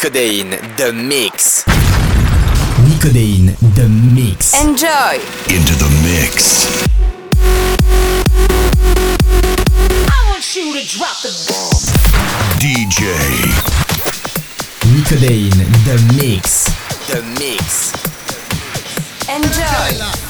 Nicodane, The Mix. Nicodane, The Mix. Enjoy. Into the mix. I want you to drop the bomb. DJ. Nicodane, The Mix. The Mix. Enjoy.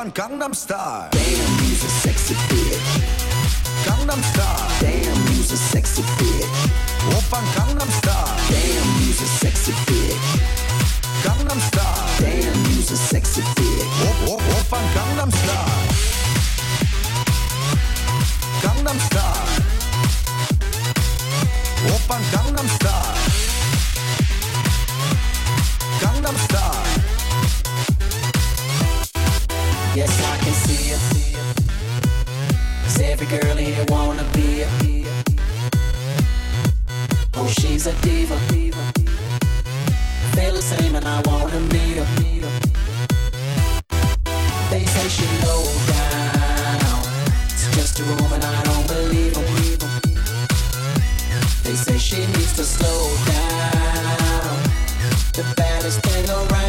von Gangnam Style. Damn, he's a sexy bitch. Gangnam Style. Damn, he's a sexy bitch. Opern Gangnam Style. Damn, he's a sexy bitch. Gangnam Style. Damn, he's a sexy bitch. Op, op, Opern Gangnam Style. Gangnam Style. Opern Gangnam Style. Gangnam Style. Yes, I can see it. Cause every girl here wanna be it. Oh, she's a diva. I feel the same and I wanna meet her. They say she low down. It's just a room and I don't believe them. They say she needs to slow down. The baddest thing around.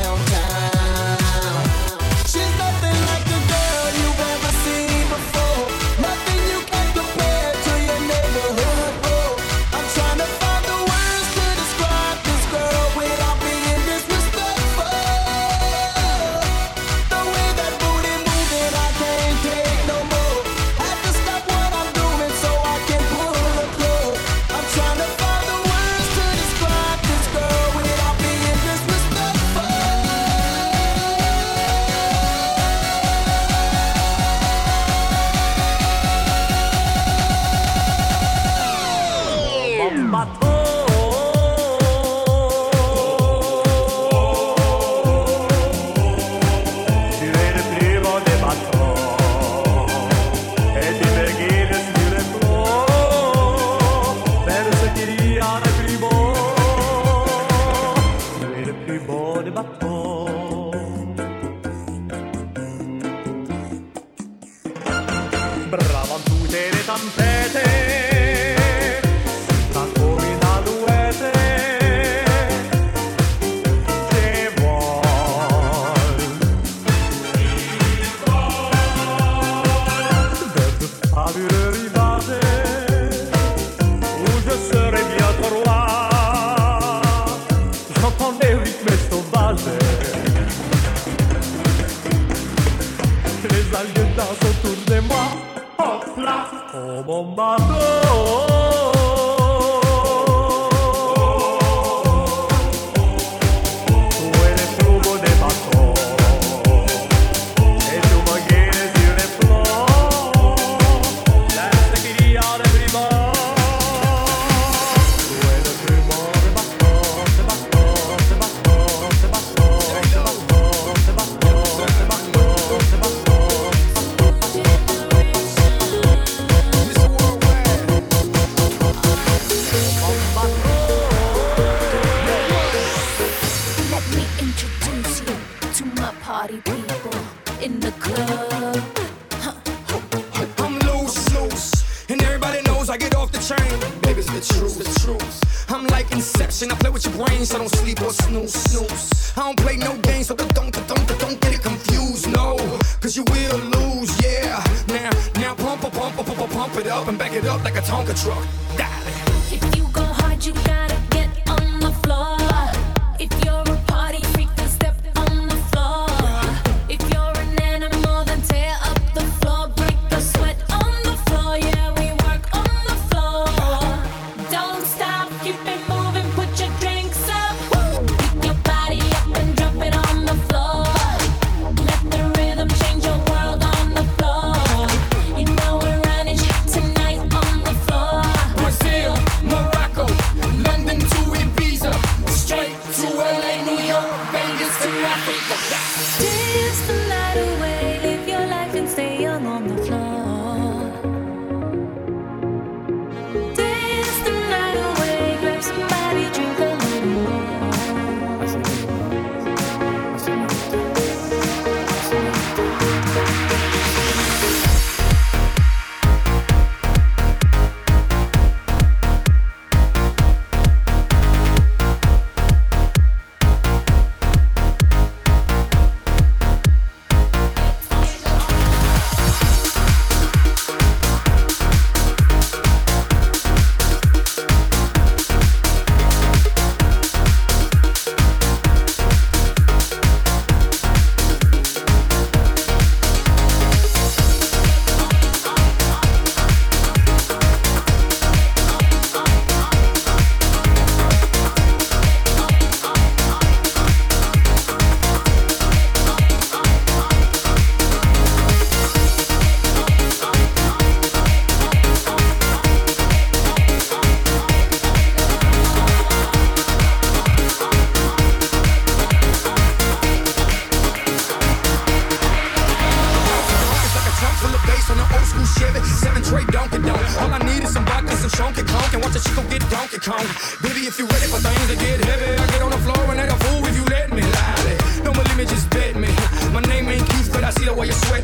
Things to get heavy, I get on the floor and act a fool if you let me. Lie. No more limit, just bet me. My name ain't Keith, but I see the way you sweat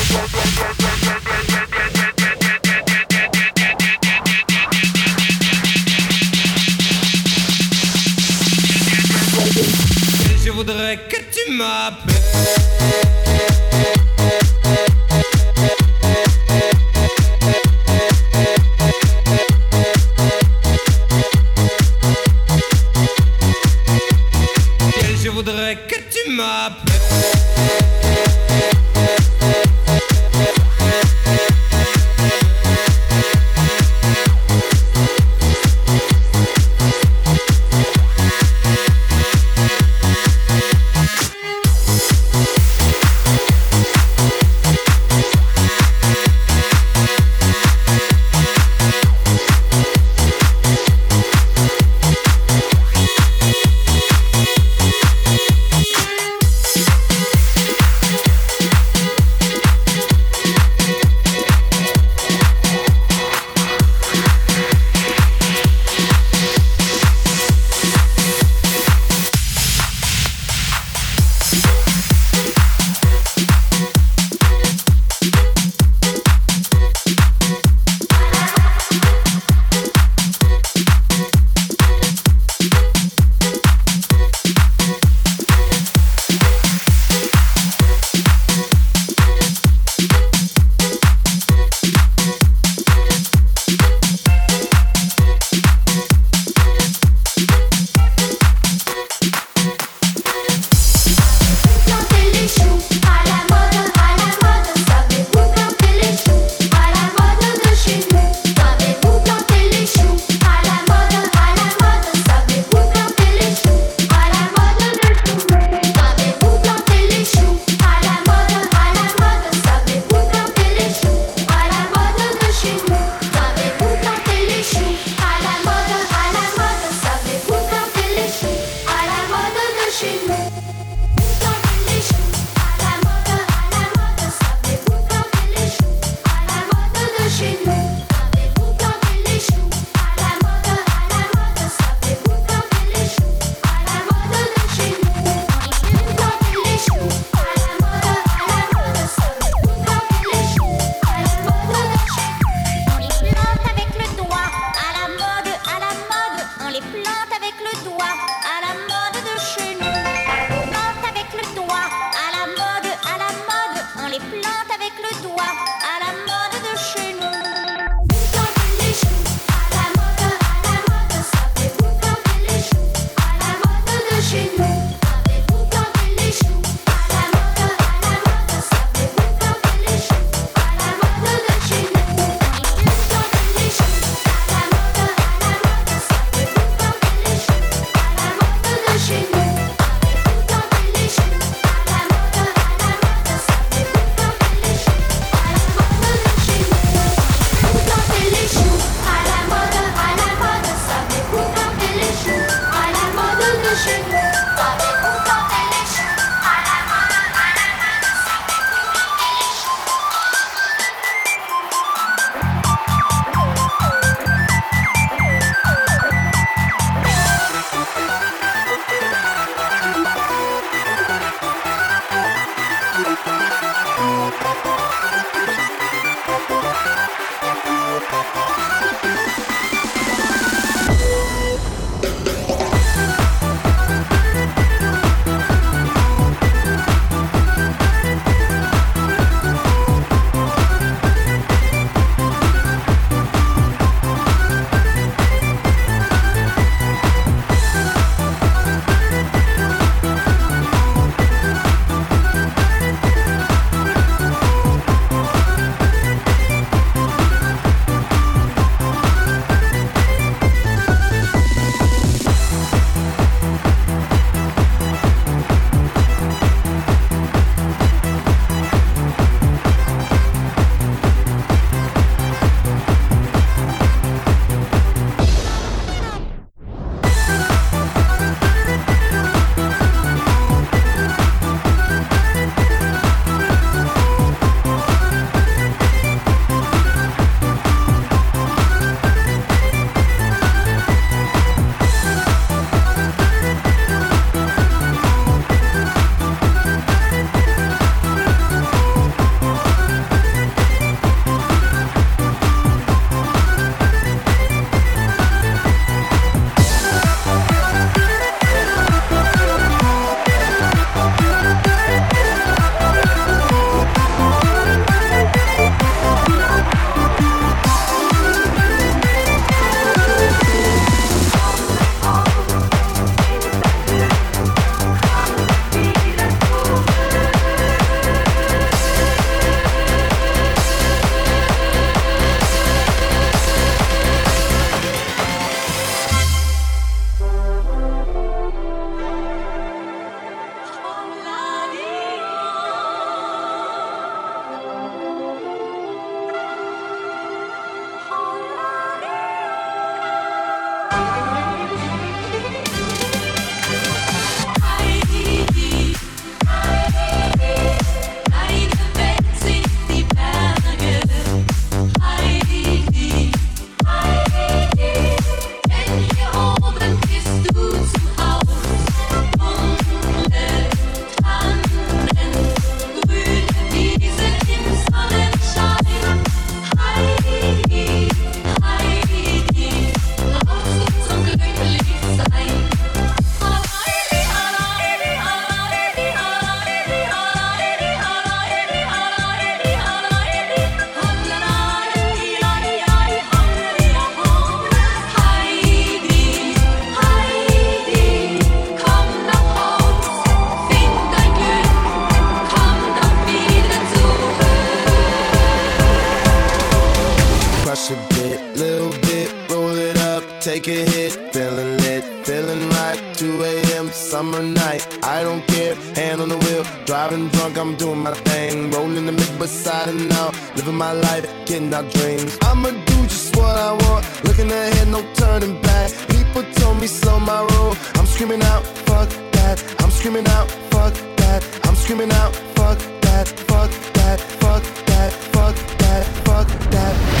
I'm screaming out, fuck that, I'm screaming out, fuck that, I'm screaming out, fuck that, fuck that, fuck that, fuck that, fuck that.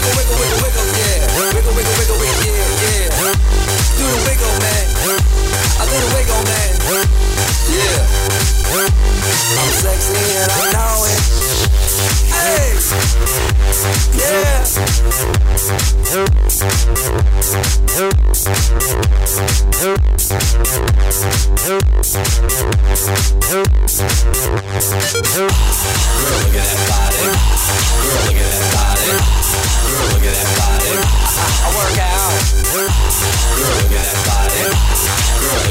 wiggle, wiggle, yeah. Wiggle, wiggle, wiggle, yeah, yeah. Do the wiggle, man. I let a wig on man. Yeah. I'm sexy and I know it. Hey. Yeah. Girl, look at that body. Girl, look at that body. Girl, look at that body. I work out. Girl, look at that body. Girl,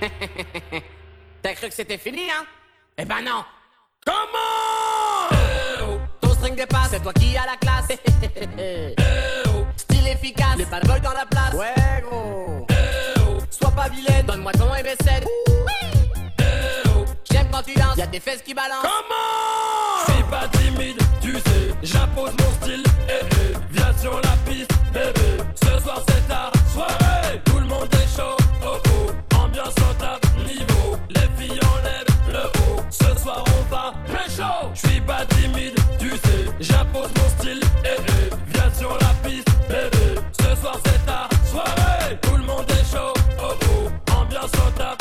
T'as cru que c'était fini, hein? Eh ben non. Comment eh. Oh. Ton string dépasse, c'est toi qui as la classe. Euh, oh. Style efficace, les pas dans la place. Ouais gros. Eh oh. Sois pas vilaine, donne-moi ton MSN euh, oh. J'aime quand tu danses, y'a des fesses qui balancent. Comment Je suis pas timide, tu sais, j'impose mon style. Eh, eh. Viens sur la piste, bébé, ce soir c'est ta soirée. Tout le monde est chaud, oh ambiance au top niveau. Les filles enlèvent le haut. Ce soir on va pécho. Je suis pas timide, tu sais. J'impose mon style. Eh, eh. Viens sur la piste, bébé. Ce soir c'est ta soirée. Tout le monde est chaud. Oh oh. Ambiance au top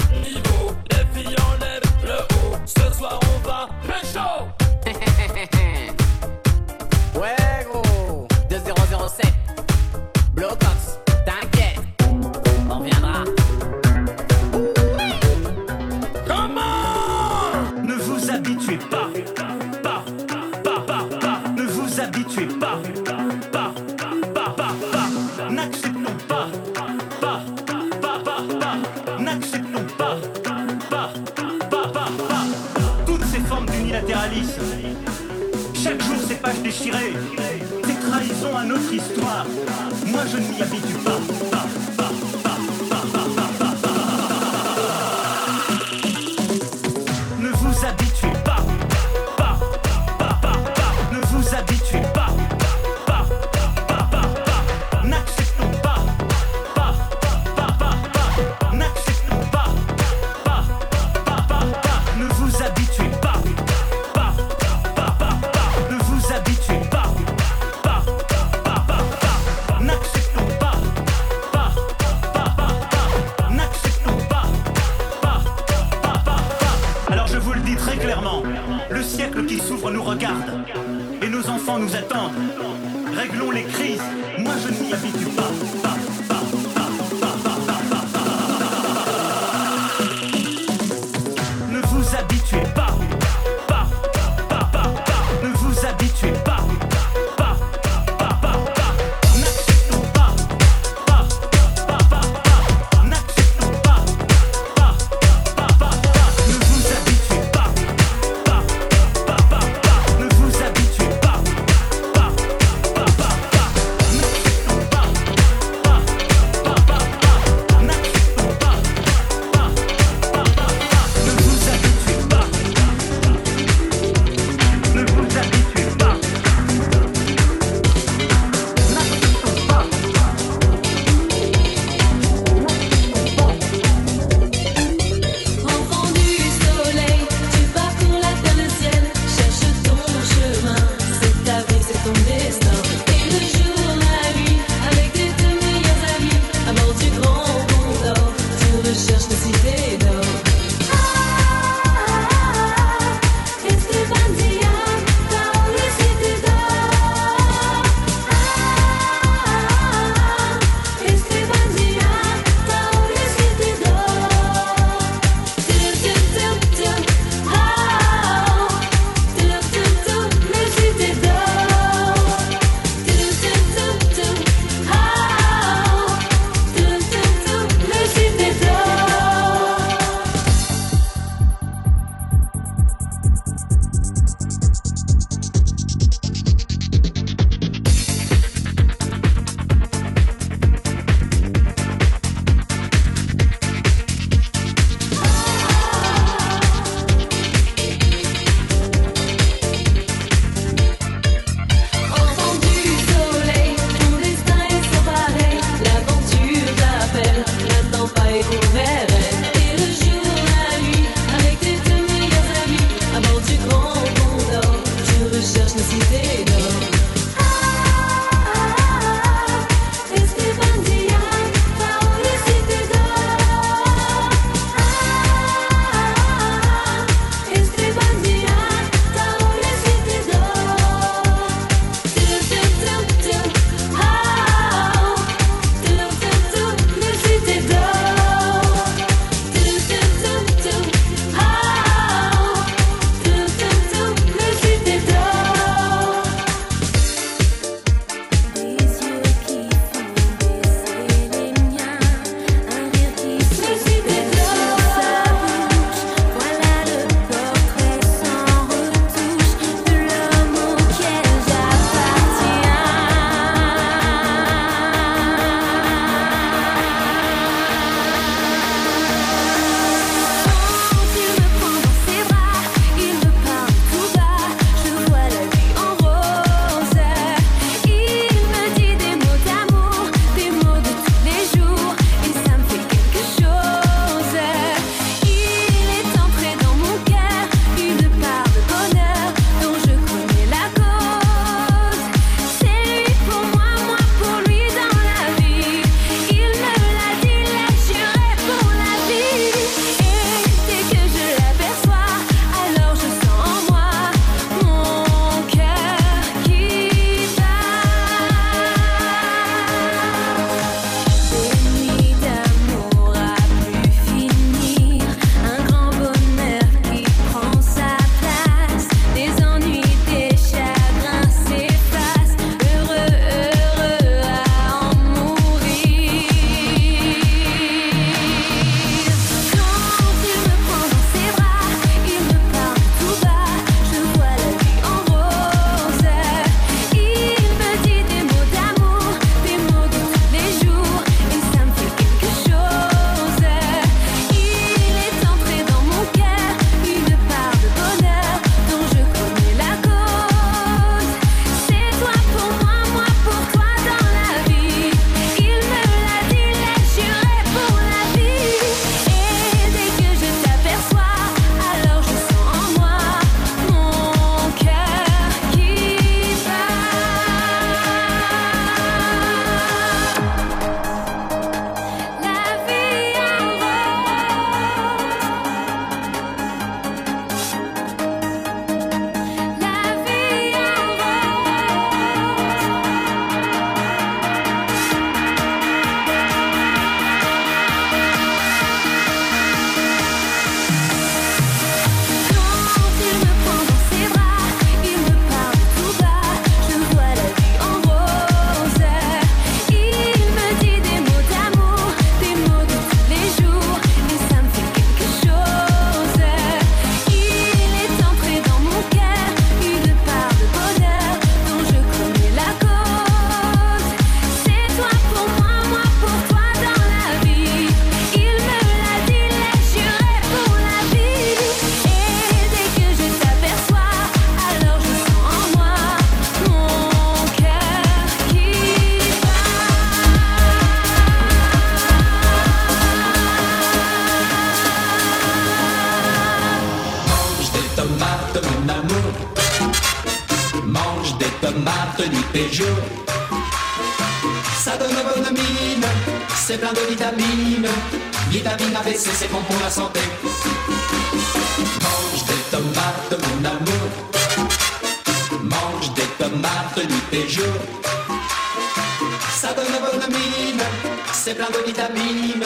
c'est plein de vitamines.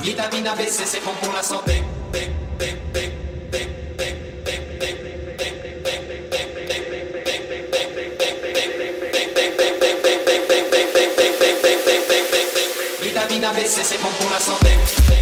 Vitamine ABC, c'est bon pour la santé. Vitamine ABC, c'est bon pour la santé.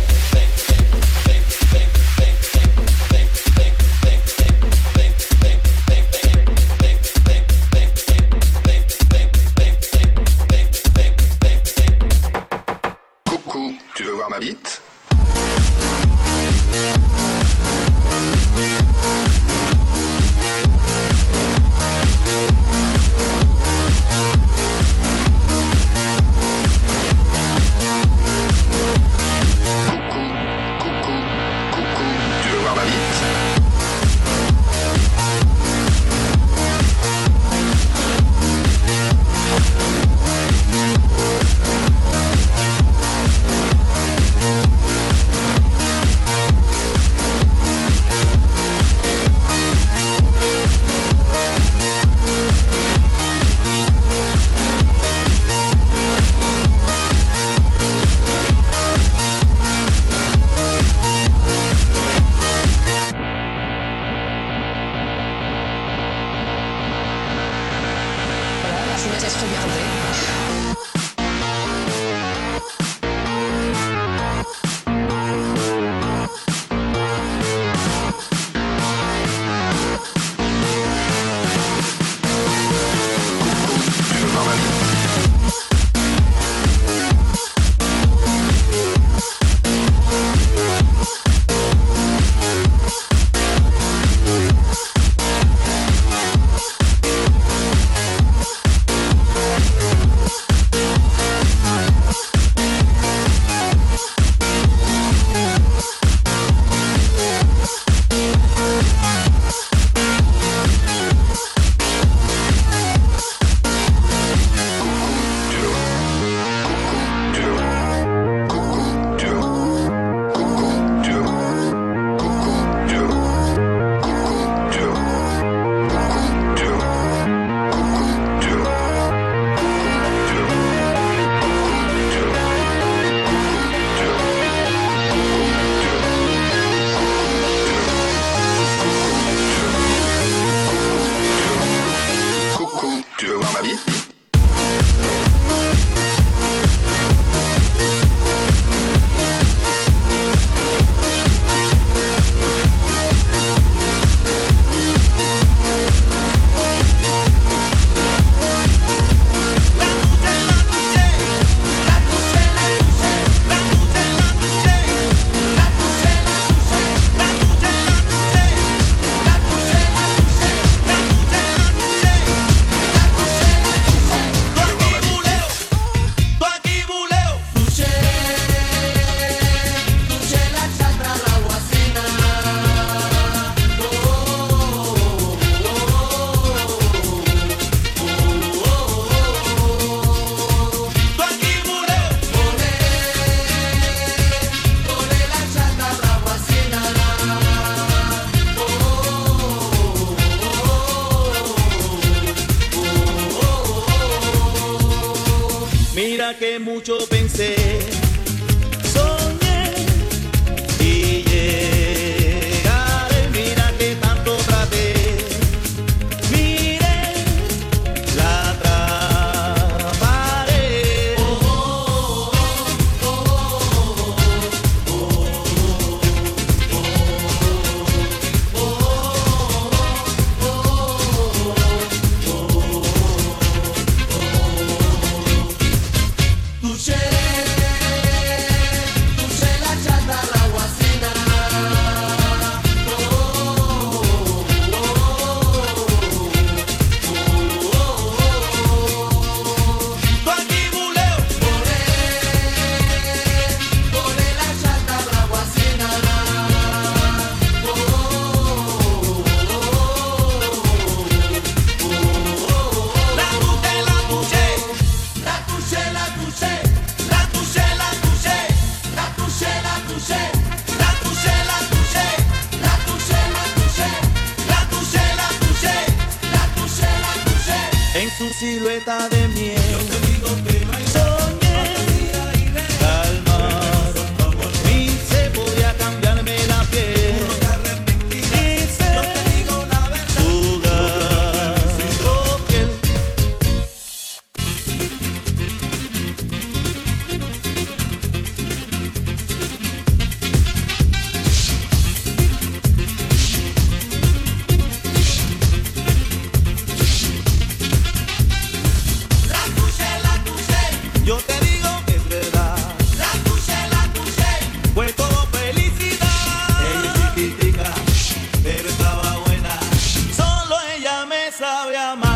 sabía más.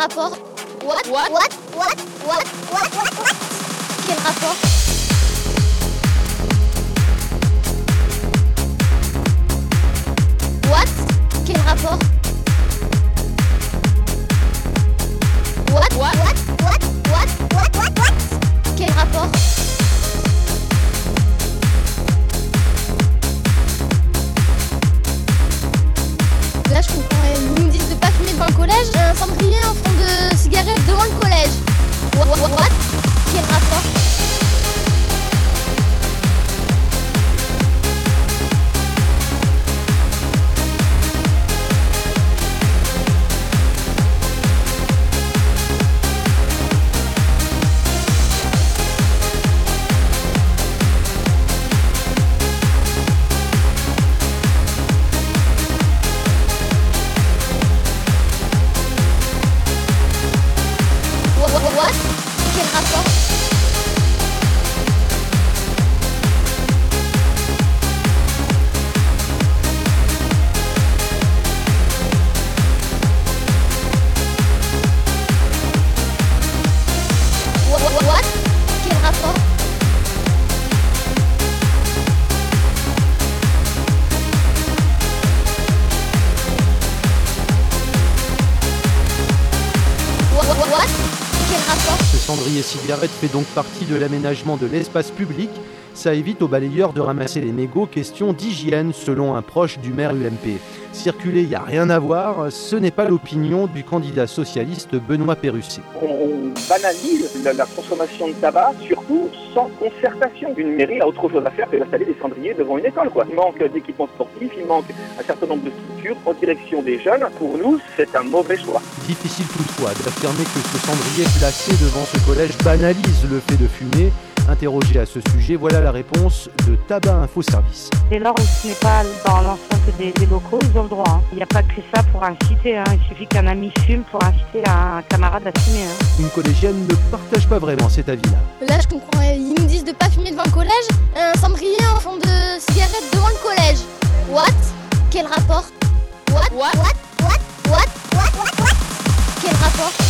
rapport? What? What? What? What? What? What? What? Quel rapport? Cigarette fait donc partie de l'aménagement de l'espace public. Ça évite aux balayeurs de ramasser les mégots. Question d'hygiène, selon un proche du maire UMP. Circuler, il n'y a rien à voir. Ce n'est pas l'opinion du candidat socialiste Benoît Perusset. on, banalise la, la consommation de tabac, surtout sans concertation. Une mairie a autre chose à faire que d'installer des cendriers devant une école. Quoi. Il manque d'équipements sportifs, il manque un certain nombre de structures en direction des jeunes. Pour nous, c'est un mauvais choix. Difficile toutefois d'affirmer que ce cendrier placé devant ce collège banalise le fait de fumer. Interrogé à ce sujet, voilà la réponse de Tabac Info Service. Dès lors que ce n'est pas dans l'enceinte des, des, locaux, ils ont le droit. Hein. Il n'y a pas que ça pour inciter. Hein. Il suffit qu'un ami fume pour inciter un camarade à fumer. Hein. Une collégienne ne partage pas vraiment cet avis-là. Là, je comprends. Ils nous disent de ne pas fumer devant le collège. Un cendrier en fond de cigarette devant le collège. What? Quel rapport? What What What? What? What? What? What, What? Quel rapport?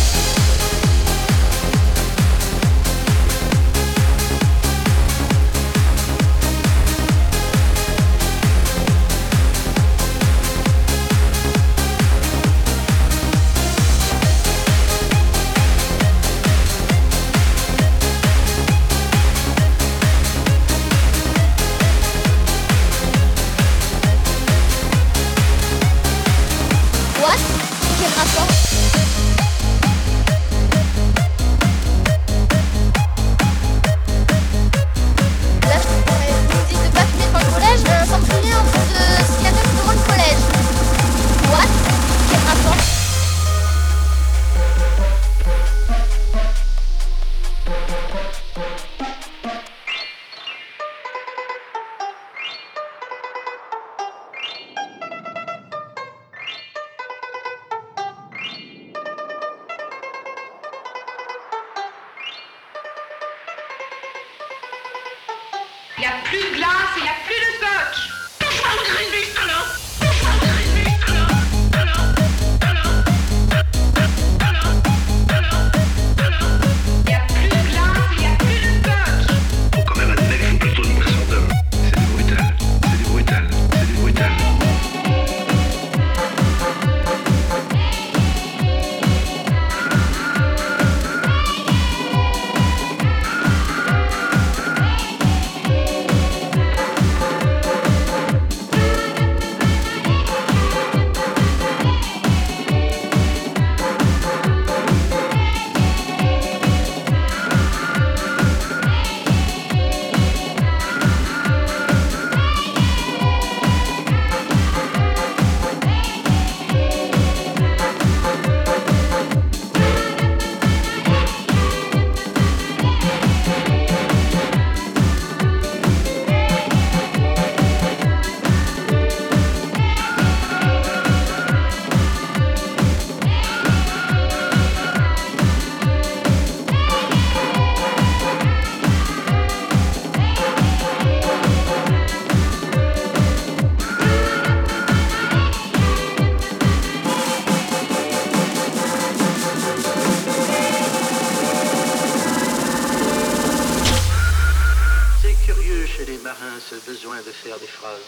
besoin de faire des phrases.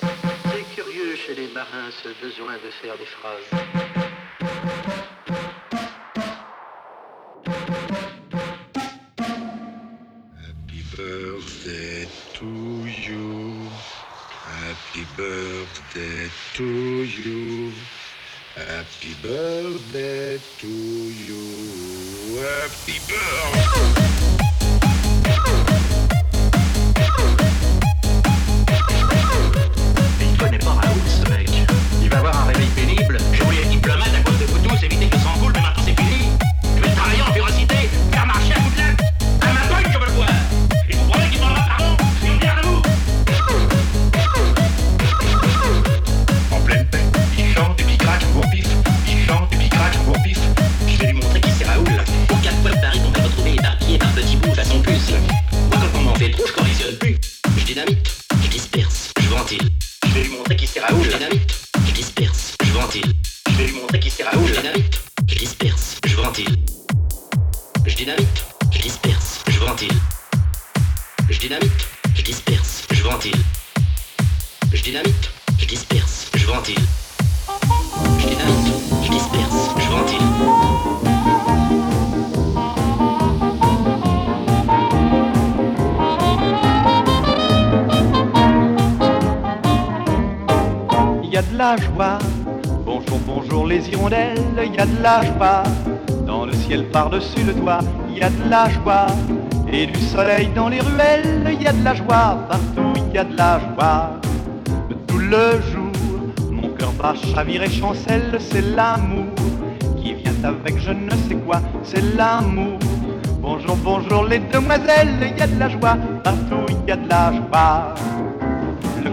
C'est curieux chez les marins ce besoin de faire des phrases. Happy birthday to you. Happy birthday to you. Happy birthday to you. Happy birthday. Je dynamite, je disperse, je ventile. Je dynamite, je disperse, je ventile. Je dynamite, je disperse, je ventile. Il y a de la joie. Bonjour, bonjour les hirondelles, il y a de la joie. Dans le ciel par-dessus le toit, il y a de la joie. Et du soleil dans les ruelles, il y a de la joie. Partout, il y a de la joie. Tout le jour, mon cœur bat, chavire et chancelle, c'est l'amour qui vient avec je ne sais quoi, c'est l'amour. Bonjour, bonjour les demoiselles, il y a de la joie. Partout, il y a de la joie.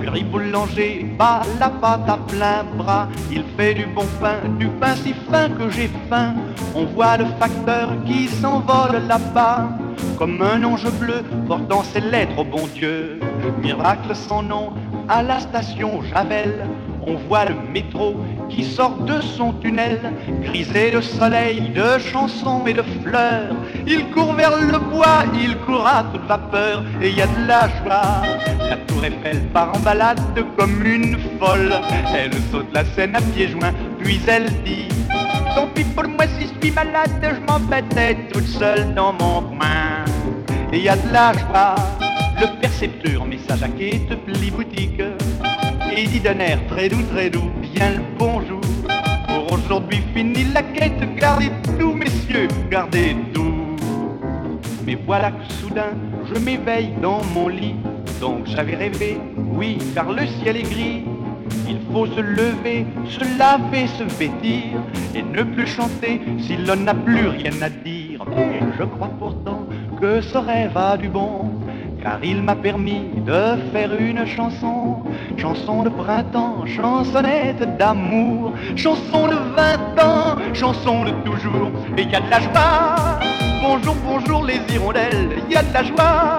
Gris boulanger bat la pâte à plein bras. Il fait du bon pain, du pain si fin que j'ai faim. On voit le facteur qui s'envole là-bas. Comme un ange bleu portant ses lettres au bon Dieu. Miracle sans nom à la station Javel. On voit le métro qui sort de son tunnel, grisé de soleil, de chansons et de fleurs. Il court vers le bois, il court à toute vapeur, et il y a de la joie. La tour Eiffel part en balade comme une folle. Elle saute la scène à pieds joints, puis elle dit Tant pis pour moi si je suis malade, je m'embêtais toute seule dans mon coin. Et il y a de la joie. Le percepteur met sa jaquette pli boutique et dit d'un air très doux, très doux, bien le bonjour. Pour aujourd'hui fini la quête, gardez tout, messieurs, gardez tout. Mais voilà que soudain, je m'éveille dans mon lit. Donc j'avais rêvé, oui, car le ciel est gris. Il faut se lever, se laver, se vêtir et ne plus chanter si l'on n'a plus rien à dire. Et je crois pourtant que ce rêve a du bon, car il m'a permis de faire une chanson. Chanson de printemps, chansonnette d'amour, chanson de 20 ans, chanson de toujours. Et y a de la joie, bonjour, bonjour les hirondelles, y a de la joie.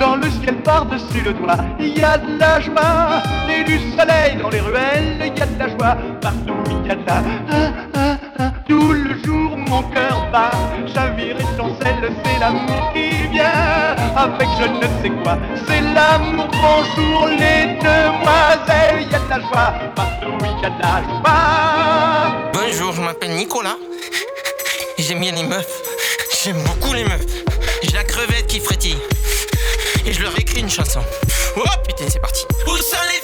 Dans le ciel par-dessus le toit, il y a de la joie. Et du soleil dans les ruelles, il y a de la joie. Partout, il y a de la... Ah, ah, Tout le jour, mon cœur bat. Chavire et chancelle, c'est l'amour qui vient. Avec je ne sais quoi, c'est l'amour. Bonjour les demoiselles, y a de la joie. Partout, y a de la joie. Bonjour, je m'appelle Nicolas. J'aime bien les meufs. J'aime beaucoup les meufs. J'ai la crevette qui frétille. Et je leur écris une chanson. Oh putain, c'est parti. Où sont les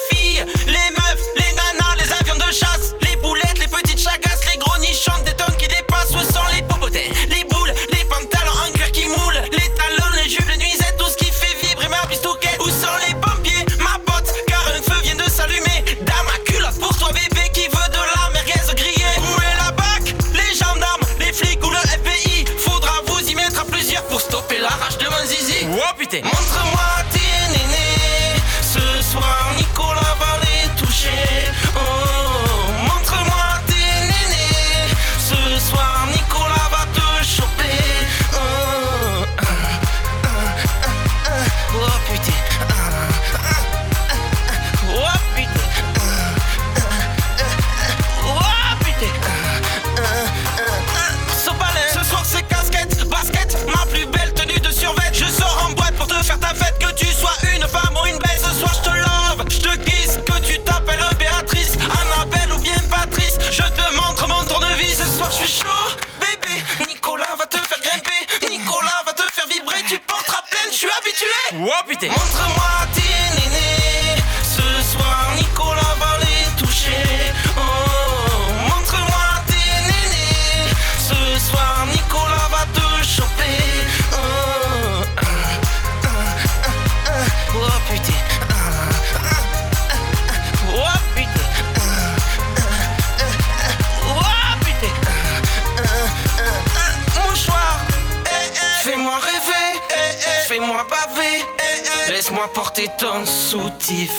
Laisse-moi porter ton soutif.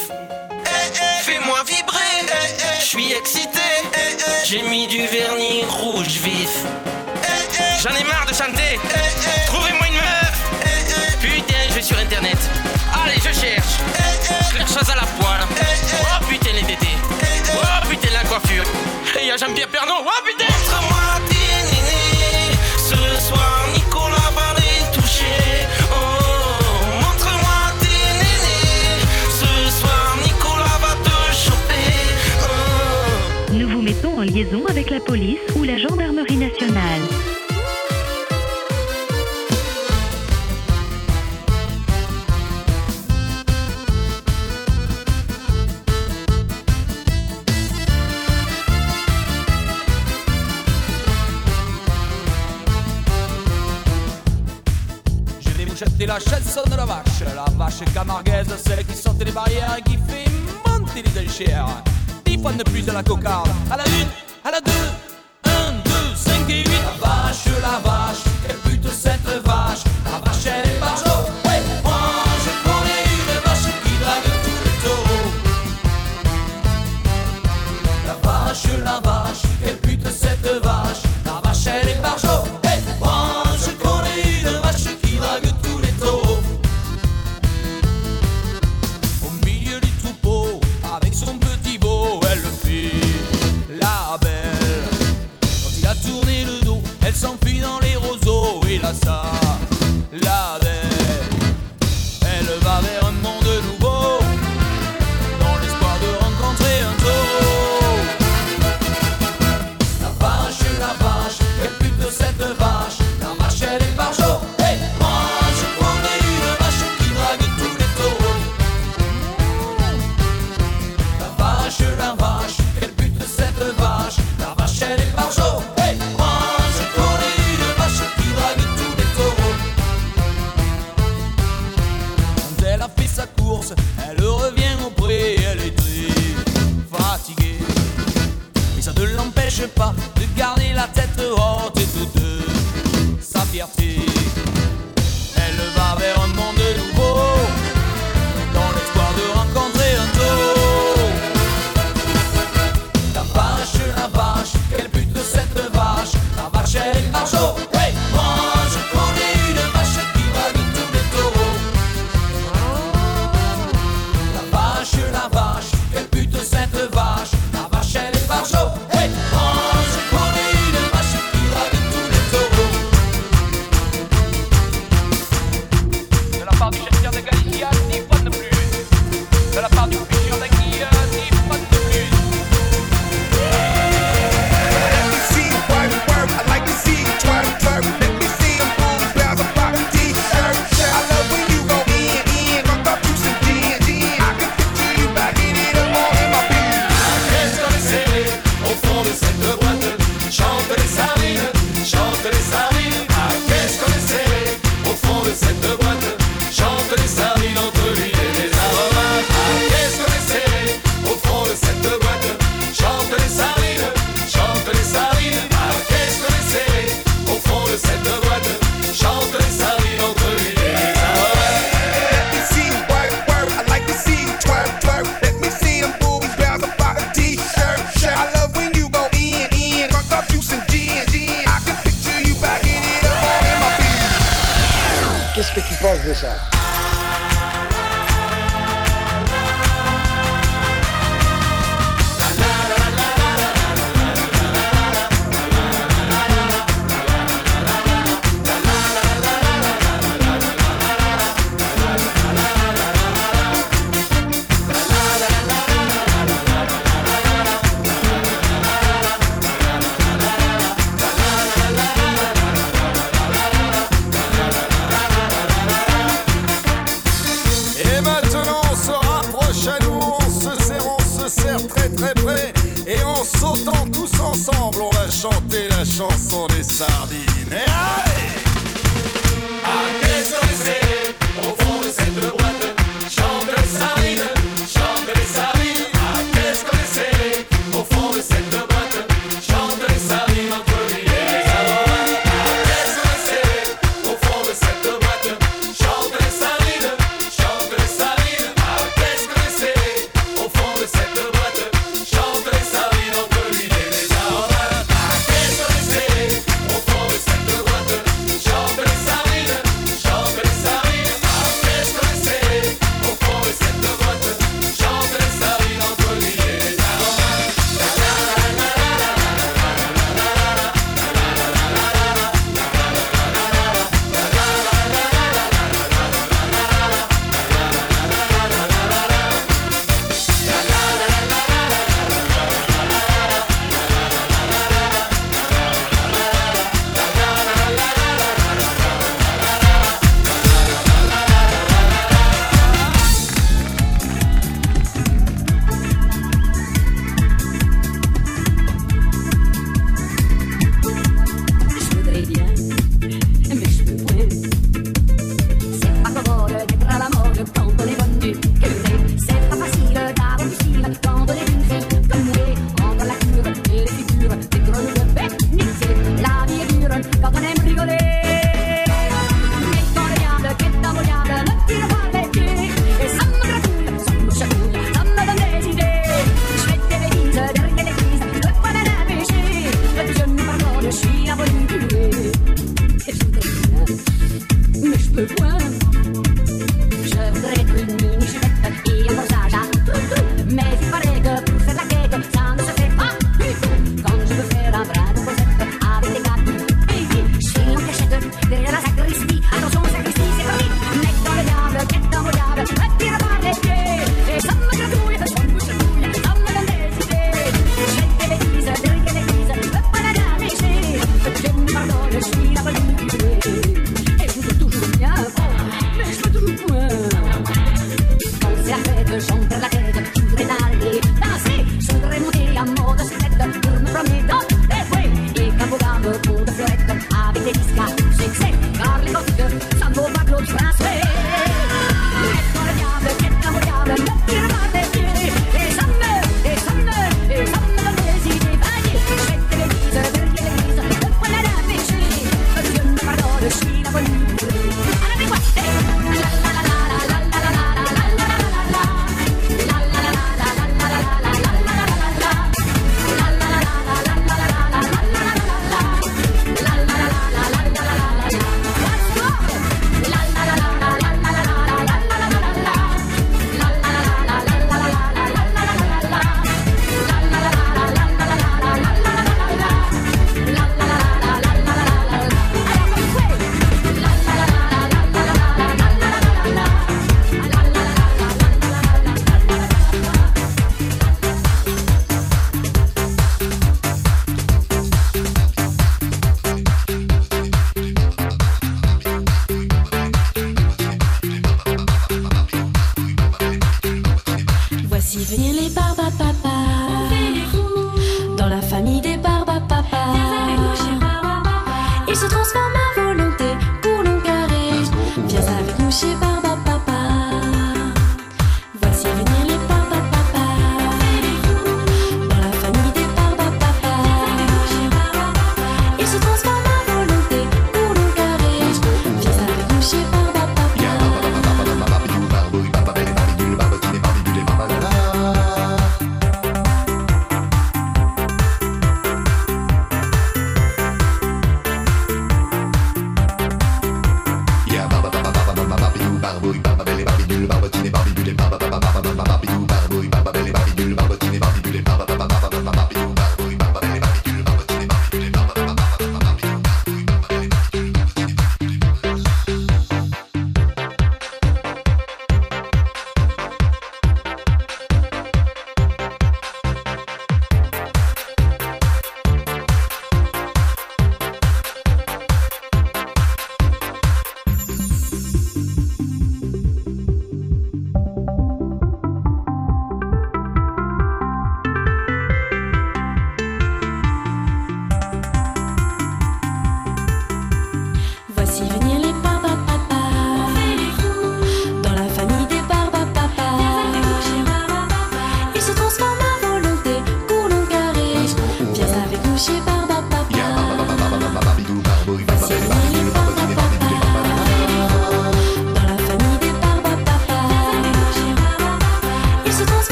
Fais-moi vibrer. Je suis excité. J'ai mis du vernis rouge vif. J'en ai marre de chanter. Trouvez-moi une meuf. Putain, je vais sur internet. Allez, je cherche. Claire chose à la poêle. Oh putain, les tétés. Oh putain, la coiffure. Et y'a Jean-Pierre Pernon. Oh putain. liaison avec la police ou la gendarmerie nationale. Je vais J'étais la chanson de la vache, la vache camargaise, celle qui sortait des barrières et qui fait monter les enchères. Dix fois de plus à la cocarde, à la lutte à la 2, 1, 2, 5 et 8. La vache, la vache.